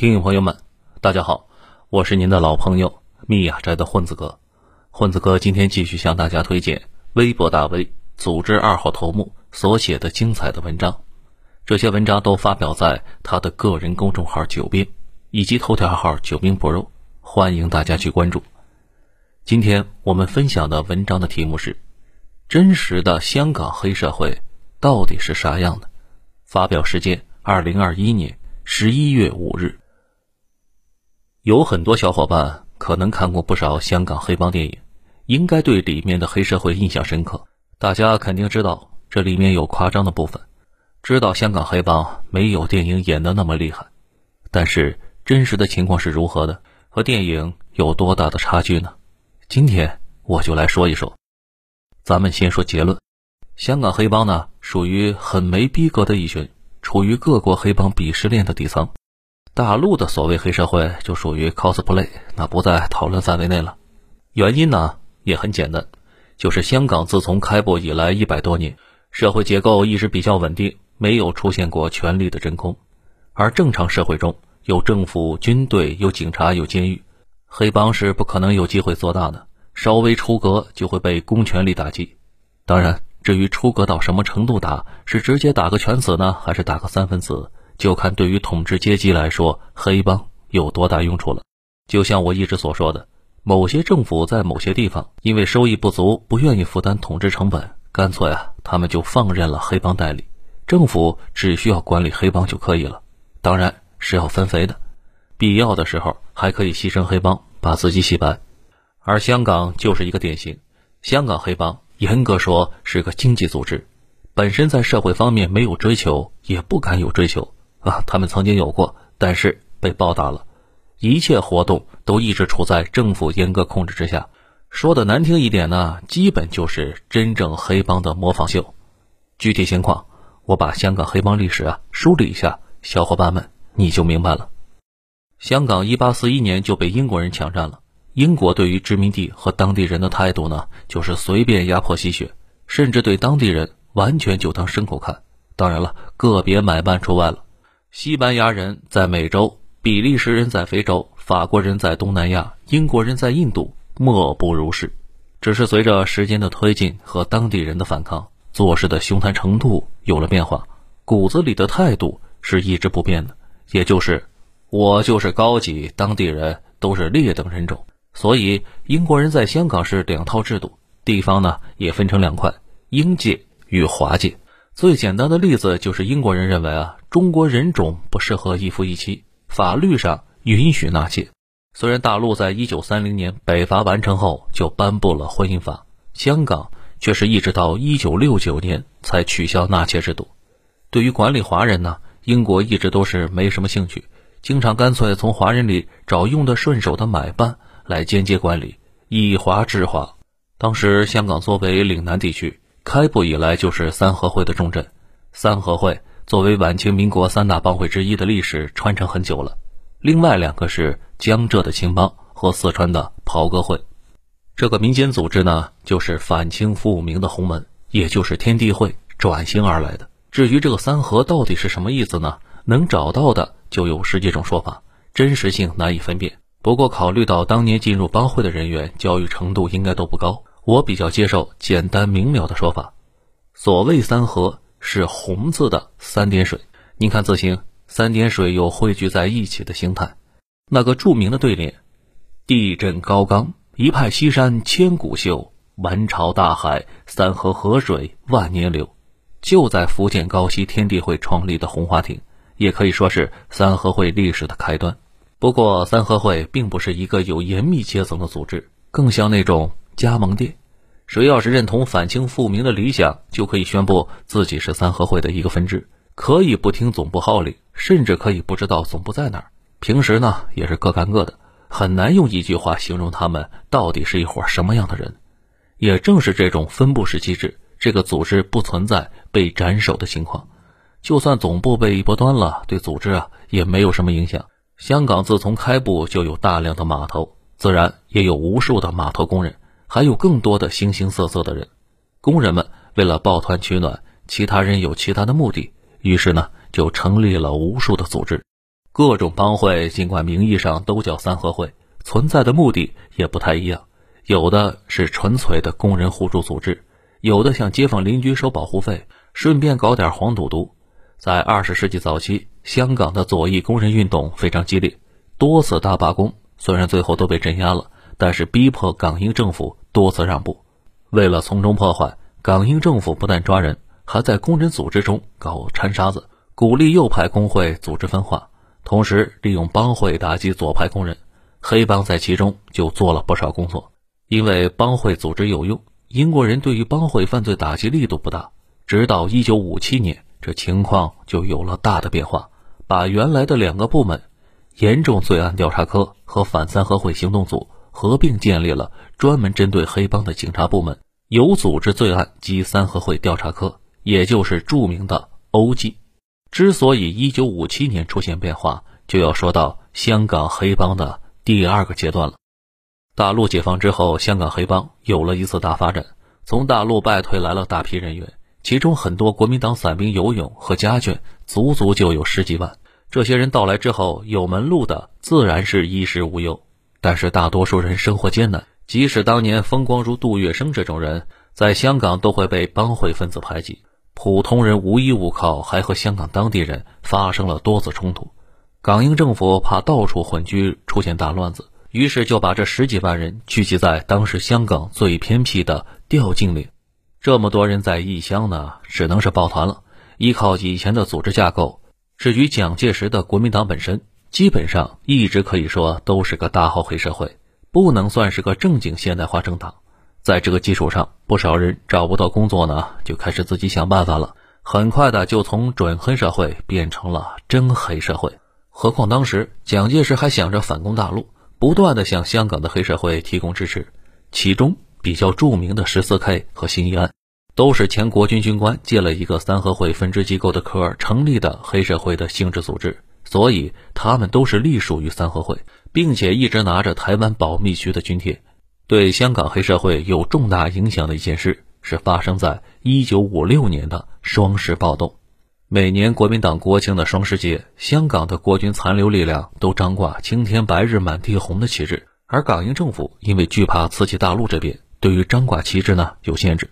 听友朋友们，大家好，我是您的老朋友密雅斋的混子哥。混子哥今天继续向大家推荐微博大 V 组织二号头目所写的精彩的文章。这些文章都发表在他的个人公众号“九兵”以及头条号“九兵 pro”，欢迎大家去关注。今天我们分享的文章的题目是：真实的香港黑社会到底是啥样的？发表时间：二零二一年十一月五日。有很多小伙伴可能看过不少香港黑帮电影，应该对里面的黑社会印象深刻。大家肯定知道这里面有夸张的部分，知道香港黑帮没有电影演的那么厉害。但是真实的情况是如何的？和电影有多大的差距呢？今天我就来说一说。咱们先说结论：香港黑帮呢，属于很没逼格的一群，处于各国黑帮鄙视链的底层。大陆的所谓黑社会就属于 cosplay，那不在讨论范围内了。原因呢也很简单，就是香港自从开埠以来一百多年，社会结构一直比较稳定，没有出现过权力的真空。而正常社会中有政府、军队、有警察、有监狱，黑帮是不可能有机会做大的。稍微出格就会被公权力打击。当然，至于出格到什么程度打，是直接打个全死呢，还是打个三分死？就看对于统治阶级来说，黑帮有多大用处了。就像我一直所说的，某些政府在某些地方因为收益不足，不愿意负担统治成本，干脆啊，他们就放任了黑帮代理，政府只需要管理黑帮就可以了。当然是要分肥的，必要的时候还可以牺牲黑帮，把自己洗白。而香港就是一个典型，香港黑帮严格说是个经济组织，本身在社会方面没有追求，也不敢有追求。啊，他们曾经有过，但是被暴打了。一切活动都一直处在政府严格控制之下。说的难听一点呢，基本就是真正黑帮的模仿秀。具体情况，我把香港黑帮历史啊梳理一下，小伙伴们你就明白了。香港一八四一年就被英国人抢占了。英国对于殖民地和当地人的态度呢，就是随便压迫吸血，甚至对当地人完全就当牲口看。当然了，个别买办除外了。西班牙人在美洲，比利时人在非洲，法国人在东南亚，英国人在印度，莫不如是。只是随着时间的推进和当地人的反抗，做事的凶残程度有了变化，骨子里的态度是一直不变的，也就是我就是高级，当地人都是劣等人种。所以英国人在香港是两套制度，地方呢也分成两块：英界与华界。最简单的例子就是英国人认为啊，中国人种不适合一夫一妻，法律上允许纳妾。虽然大陆在一九三零年北伐完成后就颁布了婚姻法，香港却是一直到一九六九年才取消纳妾制度。对于管理华人呢，英国一直都是没什么兴趣，经常干脆从华人里找用得顺手的买办来间接管理，以华治华。当时香港作为岭南地区。开埠以来就是三合会的重镇，三合会作为晚清民国三大帮会之一的历史传承很久了。另外两个是江浙的青帮和四川的袍哥会。这个民间组织呢，就是反清复明的洪门，也就是天地会转型而来的。至于这个三合到底是什么意思呢？能找到的就有十几种说法，真实性难以分辨。不过考虑到当年进入帮会的人员教育程度应该都不高。我比较接受简单明了的说法，所谓三合是红字的三点水。您看字形，三点水有汇聚在一起的形态。那个著名的对联：“地震高冈，一派西山千古秀；满朝大海，三河河水万年流。”就在福建高溪天地会创立的红花亭，也可以说是三合会历史的开端。不过，三合会并不是一个有严密阶层的组织，更像那种加盟店。谁要是认同反清复明的理想，就可以宣布自己是三合会的一个分支，可以不听总部号令，甚至可以不知道总部在哪儿。平时呢，也是各干各的，很难用一句话形容他们到底是一伙什么样的人。也正是这种分布式机制，这个组织不存在被斩首的情况。就算总部被一波端了，对组织啊也没有什么影响。香港自从开埠就有大量的码头，自然也有无数的码头工人。还有更多的形形色色的人，工人们为了抱团取暖，其他人有其他的目的，于是呢就成立了无数的组织。各种帮会尽管名义上都叫三合会，存在的目的也不太一样。有的是纯粹的工人互助组织，有的向街坊邻居收保护费，顺便搞点黄赌毒。在二十世纪早期，香港的左翼工人运动非常激烈，多次大罢工，虽然最后都被镇压了，但是逼迫港英政府多次让步。为了从中破坏，港英政府不但抓人，还在工人组织中搞掺沙子，鼓励右派工会组织分化，同时利用帮会打击左派工人。黑帮在其中就做了不少工作。因为帮会组织有用，英国人对于帮会犯罪打击力度不大。直到一九五七年，这情况就有了大的变化，把原来的两个部门——严重罪案调查科和反三合会行动组合并，建立了专门针对黑帮的警察部门——有组织罪案及三合会调查科，也就是著名的 O.G。之所以一九五七年出现变化，就要说到香港黑帮的第二个阶段了。大陆解放之后，香港黑帮有了一次大发展。从大陆败退来了大批人员，其中很多国民党散兵游勇和家眷，足足就有十几万。这些人到来之后，有门路的自然是衣食无忧，但是大多数人生活艰难。即使当年风光如杜月笙这种人，在香港都会被帮会分子排挤。普通人无依无靠，还和香港当地人发生了多次冲突。港英政府怕到处混居出现大乱子。于是就把这十几万人聚集在当时香港最偏僻的吊径岭。这么多人在异乡呢，只能是抱团了，依靠以前的组织架构。至于蒋介石的国民党本身，基本上一直可以说都是个大号黑社会，不能算是个正经现代化政党。在这个基础上，不少人找不到工作呢，就开始自己想办法了。很快的就从准黑社会变成了真黑社会。何况当时蒋介石还想着反攻大陆。不断的向香港的黑社会提供支持，其中比较著名的十四 K 和新义安，都是前国军军官借了一个三合会分支机构的壳成立的黑社会的性质组织，所以他们都是隶属于三合会，并且一直拿着台湾保密局的军帖。对香港黑社会有重大影响的一件事，是发生在一九五六年的双十暴动。每年国民党国庆的双十节，香港的国军残留力量都张挂“青天白日满地红”的旗帜，而港英政府因为惧怕刺激大陆这边，对于张挂旗帜呢有限制。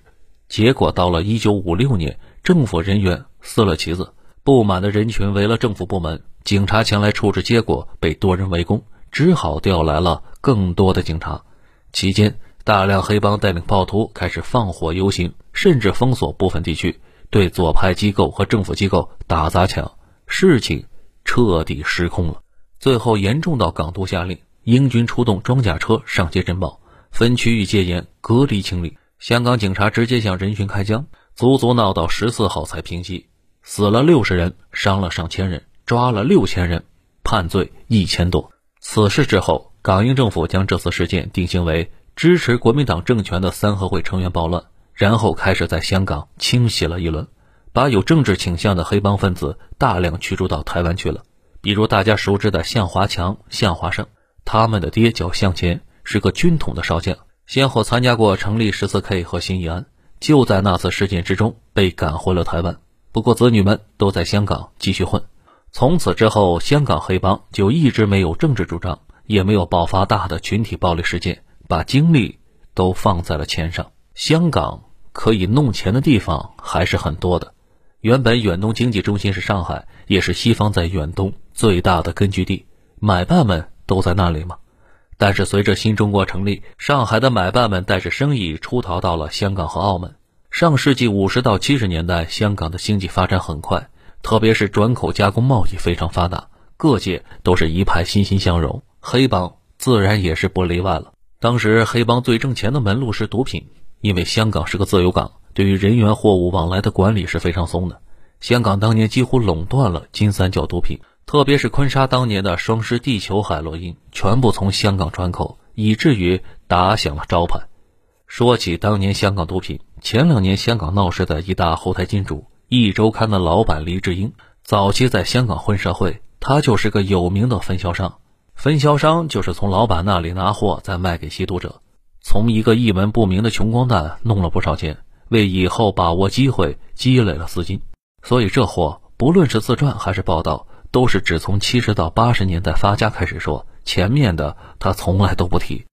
结果到了1956年，政府人员撕了旗子，不满的人群围了政府部门，警察前来处置，结果被多人围攻，只好调来了更多的警察。期间，大量黑帮带领暴徒开始放火游行，甚至封锁部分地区。对左派机构和政府机构打砸抢，事情彻底失控了。最后严重到港督下令，英军出动装甲车上街侦报，分区域戒严，隔离清理。香港警察直接向人群开枪，足足闹到十四号才平息，死了六十人，伤了上千人，抓了六千人，判罪一千多。此事之后，港英政府将这次事件定性为支持国民党政权的三合会成员暴乱。然后开始在香港清洗了一轮，把有政治倾向的黑帮分子大量驱逐到台湾去了。比如大家熟知的向华强、向华胜，他们的爹叫向前，是个军统的少将，先后参加过成立十四 K 和新义安，就在那次事件之中被赶回了台湾。不过子女们都在香港继续混。从此之后，香港黑帮就一直没有政治主张，也没有爆发大的群体暴力事件，把精力都放在了钱上。香港。可以弄钱的地方还是很多的。原本远东经济中心是上海，也是西方在远东最大的根据地，买办们都在那里嘛。但是随着新中国成立，上海的买办们带着生意出逃到了香港和澳门。上世纪五十到七十年代，香港的经济发展很快，特别是转口加工贸易非常发达，各界都是一派欣欣向荣，黑帮自然也是不例外了。当时黑帮最挣钱的门路是毒品。因为香港是个自由港，对于人员货物往来的管理是非常松的。香港当年几乎垄断了金三角毒品，特别是坤沙当年的双狮地球海洛因，全部从香港转口，以至于打响了招牌。说起当年香港毒品，前两年香港闹事的一大后台金主《一周刊》的老板黎智英，早期在香港混社会，他就是个有名的分销商。分销商就是从老板那里拿货，再卖给吸毒者。从一个一文不名的穷光蛋弄了不少钱，为以后把握机会积累了资金。所以这货不论是自传还是报道，都是只从七十到八十年代发家开始说，前面的他从来都不提。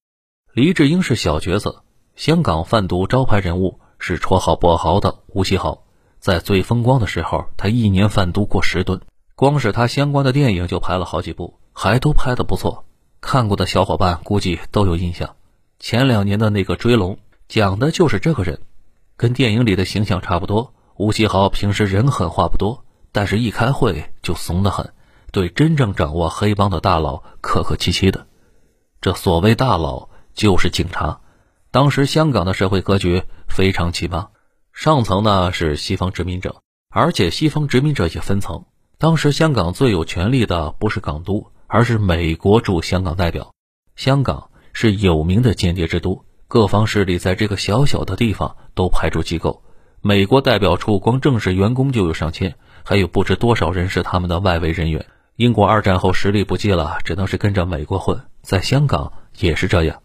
黎智英是小角色，香港贩毒招牌人物是绰号“跛豪”的吴奇豪，在最风光的时候，他一年贩毒过十吨，光是他相关的电影就拍了好几部，还都拍得不错。看过的小伙伴估计都有印象，前两年的那个《追龙》讲的就是这个人，跟电影里的形象差不多。吴奇豪平时人狠话不多，但是一开会就怂得很，对真正掌握黑帮的大佬客客气气的。这所谓大佬就是警察。当时香港的社会格局非常奇葩，上层呢是西方殖民者，而且西方殖民者也分层。当时香港最有权力的不是港督，而是美国驻香港代表。香港是有名的间谍之都，各方势力在这个小小的地方都派驻机构。美国代表处光正式员工就有上千，还有不知多少人是他们的外围人员。英国二战后实力不济了，只能是跟着美国混。在香港也是这样，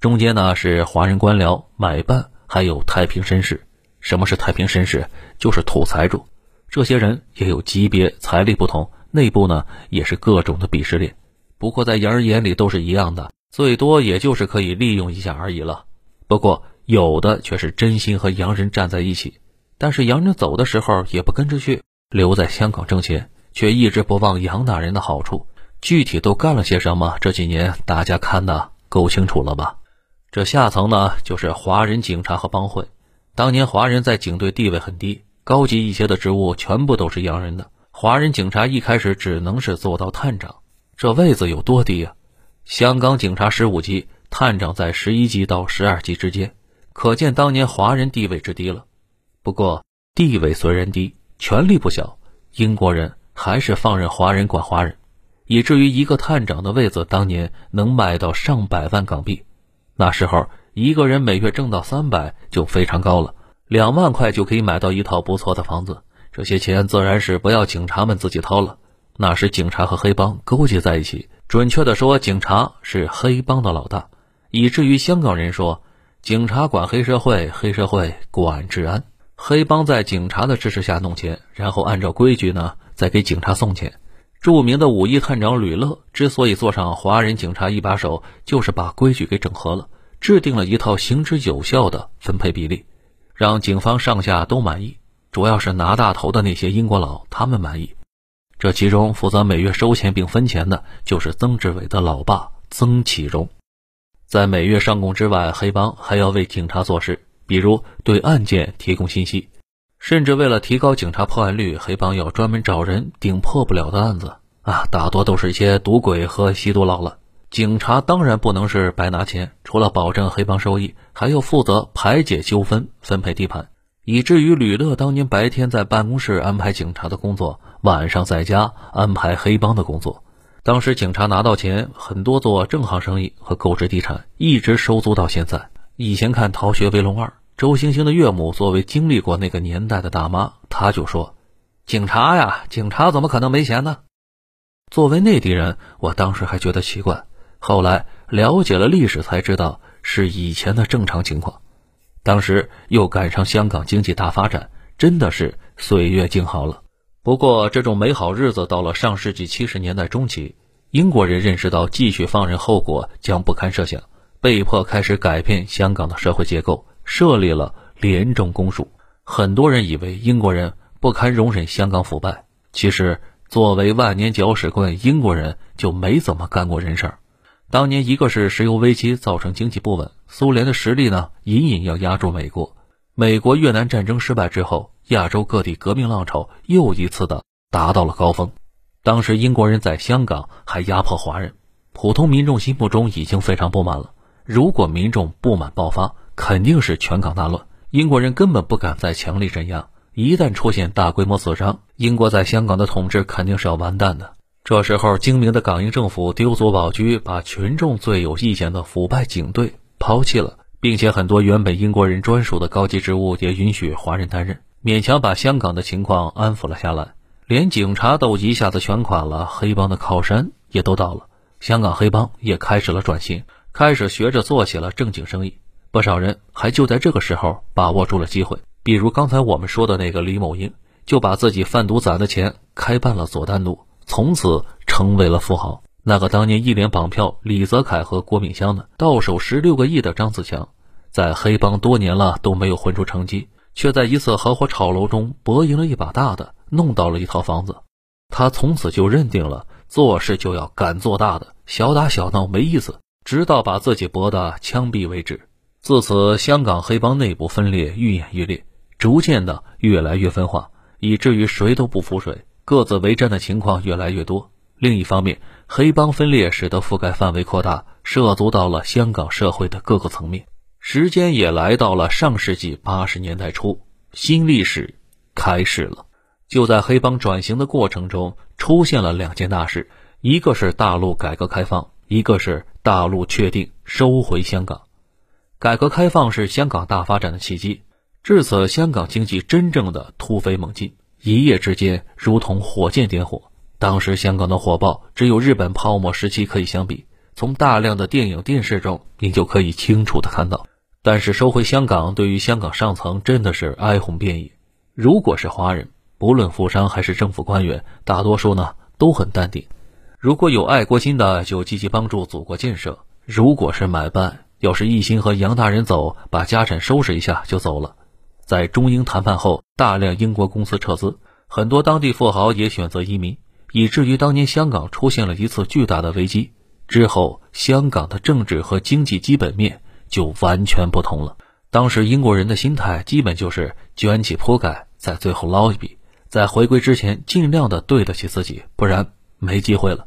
中间呢是华人官僚、买办，还有太平绅士。什么是太平绅士？就是土财主。这些人也有级别、财力不同，内部呢也是各种的鄙视链。不过在洋人眼里都是一样的，最多也就是可以利用一下而已了。不过。有的却是真心和洋人站在一起，但是洋人走的时候也不跟着去，留在香港挣钱，却一直不忘洋大人的好处。具体都干了些什么？这几年大家看的够清楚了吧？这下层呢，就是华人警察和帮会。当年华人在警队地位很低，高级一些的职务全部都是洋人的。华人警察一开始只能是做到探长，这位子有多低啊？香港警察十五级，探长在十一级到十二级之间。可见当年华人地位之低了，不过地位虽然低，权力不小。英国人还是放任华人管华人，以至于一个探长的位子当年能卖到上百万港币。那时候一个人每月挣到三百就非常高了，两万块就可以买到一套不错的房子。这些钱自然是不要警察们自己掏了。那时警察和黑帮勾结在一起，准确的说，警察是黑帮的老大，以至于香港人说。警察管黑社会，黑社会管治安。黑帮在警察的支持下弄钱，然后按照规矩呢再给警察送钱。著名的五一探长吕乐之所以坐上华人警察一把手，就是把规矩给整合了，制定了一套行之有效的分配比例，让警方上下都满意。主要是拿大头的那些英国佬他们满意。这其中负责每月收钱并分钱的，就是曾志伟的老爸曾启荣。在每月上供之外，黑帮还要为警察做事，比如对案件提供信息，甚至为了提高警察破案率，黑帮要专门找人顶破不了的案子啊，大多都是一些赌鬼和吸毒佬了。警察当然不能是白拿钱，除了保证黑帮收益，还要负责排解纠纷、分配地盘，以至于吕乐当年白天在办公室安排警察的工作，晚上在家安排黑帮的工作。当时警察拿到钱，很多做正行生意和购置地产，一直收租到现在。以前看《逃学威龙二》，周星星的岳母作为经历过那个年代的大妈，她就说：“警察呀，警察怎么可能没钱呢？”作为内地人，我当时还觉得奇怪，后来了解了历史才知道是以前的正常情况。当时又赶上香港经济大发展，真的是岁月静好了。不过，这种美好日子到了上世纪七十年代中期，英国人认识到继续放任后果将不堪设想，被迫开始改变香港的社会结构，设立了廉政公署。很多人以为英国人不堪容忍香港腐败，其实作为万年搅屎棍，英国人就没怎么干过人事儿。当年，一个是石油危机造成经济不稳，苏联的实力呢隐隐要压住美国。美国越南战争失败之后。亚洲各地革命浪潮又一次的达到了高峰，当时英国人在香港还压迫华人，普通民众心目中已经非常不满了。如果民众不满爆发，肯定是全港大乱。英国人根本不敢再强力镇压，一旦出现大规模死伤，英国在香港的统治肯定是要完蛋的。这时候，精明的港英政府丢卒保车，把群众最有意见的腐败警队抛弃了，并且很多原本英国人专属的高级职务也允许华人担任。勉强把香港的情况安抚了下来，连警察都一下子全垮了，黑帮的靠山也都到了，香港黑帮也开始了转型，开始学着做起了正经生意。不少人还就在这个时候把握住了机会，比如刚才我们说的那个李某英，就把自己贩毒攒的钱开办了佐丹奴，从此成为了富豪。那个当年一连绑票李泽楷和郭炳湘的，到手十六个亿的张子强，在黑帮多年了都没有混出成绩，却在一次合伙炒楼中博赢了一把大的，弄到了一套房子。他从此就认定了做事就要敢做大的，小打小闹没意思，直到把自己博的枪毙为止。自此，香港黑帮内部分裂愈演愈烈，逐渐的越来越分化，以至于谁都不服谁，各自为战的情况越来越多。另一方面，黑帮分裂使得覆盖范围扩大，涉足到了香港社会的各个层面。时间也来到了上世纪八十年代初，新历史开始了。就在黑帮转型的过程中，出现了两件大事：一个是大陆改革开放，一个是大陆确定收回香港。改革开放是香港大发展的契机，至此，香港经济真正的突飞猛进，一夜之间如同火箭点火。当时香港的火爆，只有日本泡沫时期可以相比。从大量的电影、电视中，你就可以清楚的看到。但是收回香港，对于香港上层真的是哀鸿遍野。如果是华人，不论富商还是政府官员，大多数呢都很淡定。如果有爱国心的，就积极帮助祖国建设；如果是买办，要是一心和杨大人走，把家产收拾一下就走了。在中英谈判后，大量英国公司撤资，很多当地富豪也选择移民。以至于当年香港出现了一次巨大的危机之后，香港的政治和经济基本面就完全不同了。当时英国人的心态基本就是卷起铺盖，在最后捞一笔，在回归之前尽量的对得起自己，不然没机会了。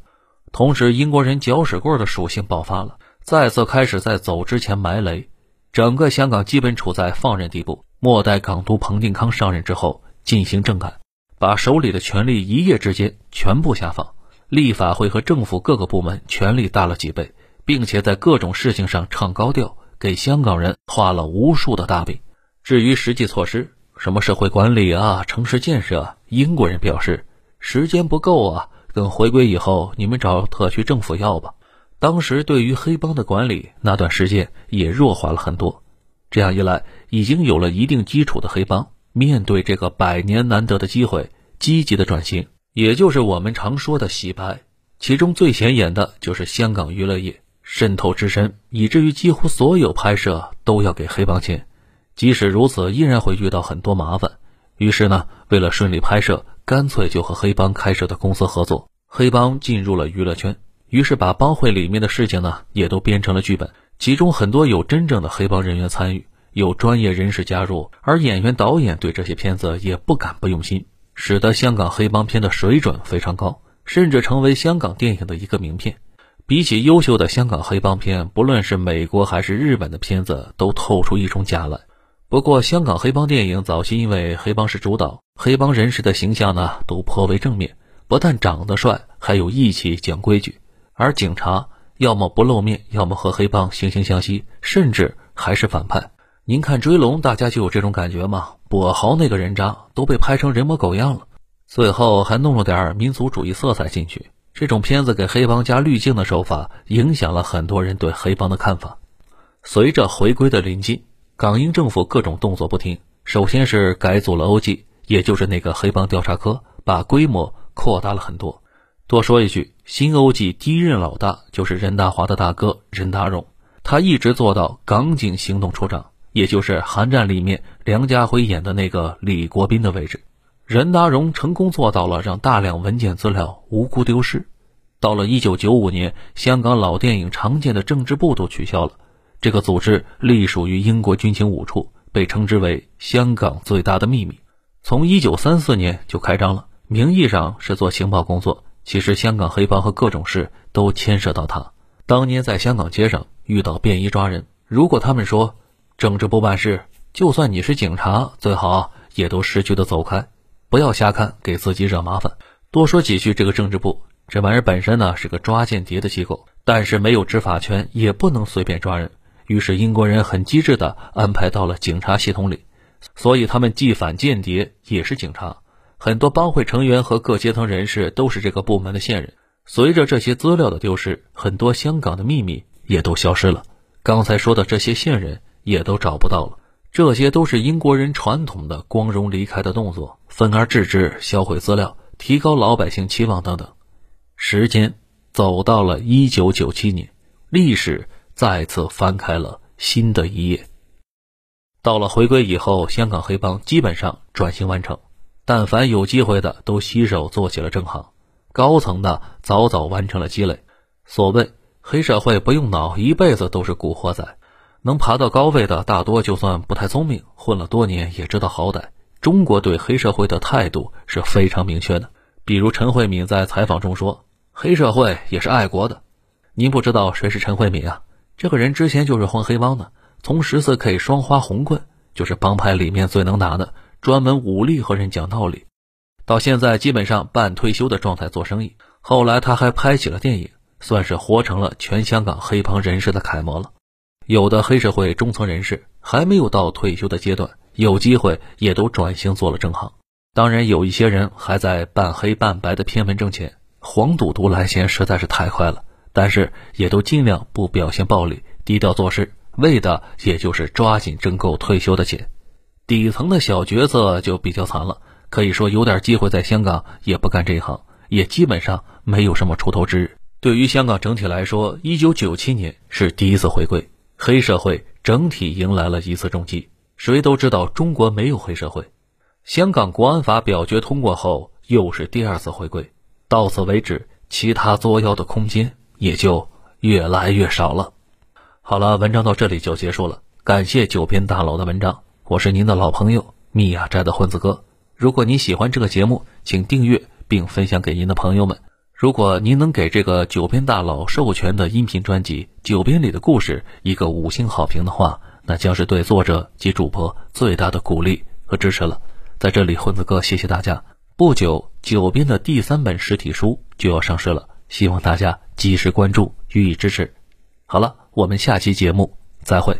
同时，英国人搅屎棍的属性爆发了，再次开始在走之前埋雷，整个香港基本处在放任地步。末代港督彭定康上任之后，进行政改。把手里的权力一夜之间全部下放，立法会和政府各个部门权力大了几倍，并且在各种事情上唱高调，给香港人画了无数的大饼。至于实际措施，什么社会管理啊、城市建设，英国人表示时间不够啊，等回归以后你们找特区政府要吧。当时对于黑帮的管理，那段时间也弱化了很多。这样一来，已经有了一定基础的黑帮。面对这个百年难得的机会，积极的转型，也就是我们常说的洗白。其中最显眼的就是香港娱乐业渗透之深，以至于几乎所有拍摄都要给黑帮钱。即使如此，依然会遇到很多麻烦。于是呢，为了顺利拍摄，干脆就和黑帮开设的公司合作。黑帮进入了娱乐圈，于是把帮会里面的事情呢，也都编成了剧本。其中很多有真正的黑帮人员参与。有专业人士加入，而演员、导演对这些片子也不敢不用心，使得香港黑帮片的水准非常高，甚至成为香港电影的一个名片。比起优秀的香港黑帮片，不论是美国还是日本的片子，都透出一种假来。不过，香港黑帮电影早期因为黑帮是主导，黑帮人士的形象呢都颇为正面，不但长得帅，还有义气、讲规矩。而警察要么不露面，要么和黑帮惺惺相惜，甚至还是反派。您看《追龙》，大家就有这种感觉吗？跛豪那个人渣都被拍成人模狗样了，最后还弄了点民族主义色彩进去。这种片子给黑帮加滤镜的手法，影响了很多人对黑帮的看法。随着回归的临近，港英政府各种动作不停。首先是改组了 OG，也就是那个黑帮调查科，把规模扩大了很多。多说一句，新欧记第一任老大就是任达华的大哥任达荣，他一直做到港警行动处长。也就是《寒战》里面梁家辉演的那个李国斌的位置，任达荣成功做到了让大量文件资料无辜丢失。到了1995年，香港老电影常见的政治部都取消了，这个组织隶属于英国军情五处，被称之为“香港最大的秘密”。从1934年就开张了，名义上是做情报工作，其实香港黑帮和各种事都牵涉到他。当年在香港街上遇到便衣抓人，如果他们说。政治不办事，就算你是警察，最好也都识趣的走开，不要瞎看，给自己惹麻烦。多说几句，这个政治部这玩意儿本身呢是个抓间谍的机构，但是没有执法权，也不能随便抓人。于是英国人很机智的安排到了警察系统里，所以他们既反间谍也是警察。很多帮会成员和各阶层人士都是这个部门的线人。随着这些资料的丢失，很多香港的秘密也都消失了。刚才说的这些线人。也都找不到了，这些都是英国人传统的光荣离开的动作，分而治之，销毁资料，提高老百姓期望等等。时间走到了一九九七年，历史再次翻开了新的一页。到了回归以后，香港黑帮基本上转型完成，但凡有机会的都洗手做起了正行，高层的早早完成了积累。所谓黑社会不用脑，一辈子都是古惑仔。能爬到高位的，大多就算不太聪明，混了多年也知道好歹。中国对黑社会的态度是非常明确的。比如陈慧敏在采访中说：“黑社会也是爱国的。”您不知道谁是陈慧敏啊？这个人之前就是混黑帮的，从十四 K 双花红棍就是帮派里面最能打的，专门武力和人讲道理。到现在基本上半退休的状态做生意。后来他还拍起了电影，算是活成了全香港黑帮人士的楷模了。有的黑社会中层人士还没有到退休的阶段，有机会也都转型做了正行。当然，有一些人还在半黑半白的偏门挣钱，黄赌毒来钱实在是太快了。但是也都尽量不表现暴力，低调做事，为的也就是抓紧挣够退休的钱。底层的小角色就比较惨了，可以说有点机会在香港也不干这一行，也基本上没有什么出头之日。对于香港整体来说，一九九七年是第一次回归。黑社会整体迎来了一次重击。谁都知道中国没有黑社会。香港国安法表决通过后，又是第二次回归。到此为止，其他作妖的空间也就越来越少了。好了，文章到这里就结束了。感谢九篇大佬的文章，我是您的老朋友密雅斋的混子哥。如果您喜欢这个节目，请订阅并分享给您的朋友们。如果您能给这个九编大佬授权的音频专辑《九编里的故事》一个五星好评的话，那将是对作者及主播最大的鼓励和支持了。在这里，混子哥谢谢大家。不久，九编的第三本实体书就要上市了，希望大家及时关注，予以支持。好了，我们下期节目再会。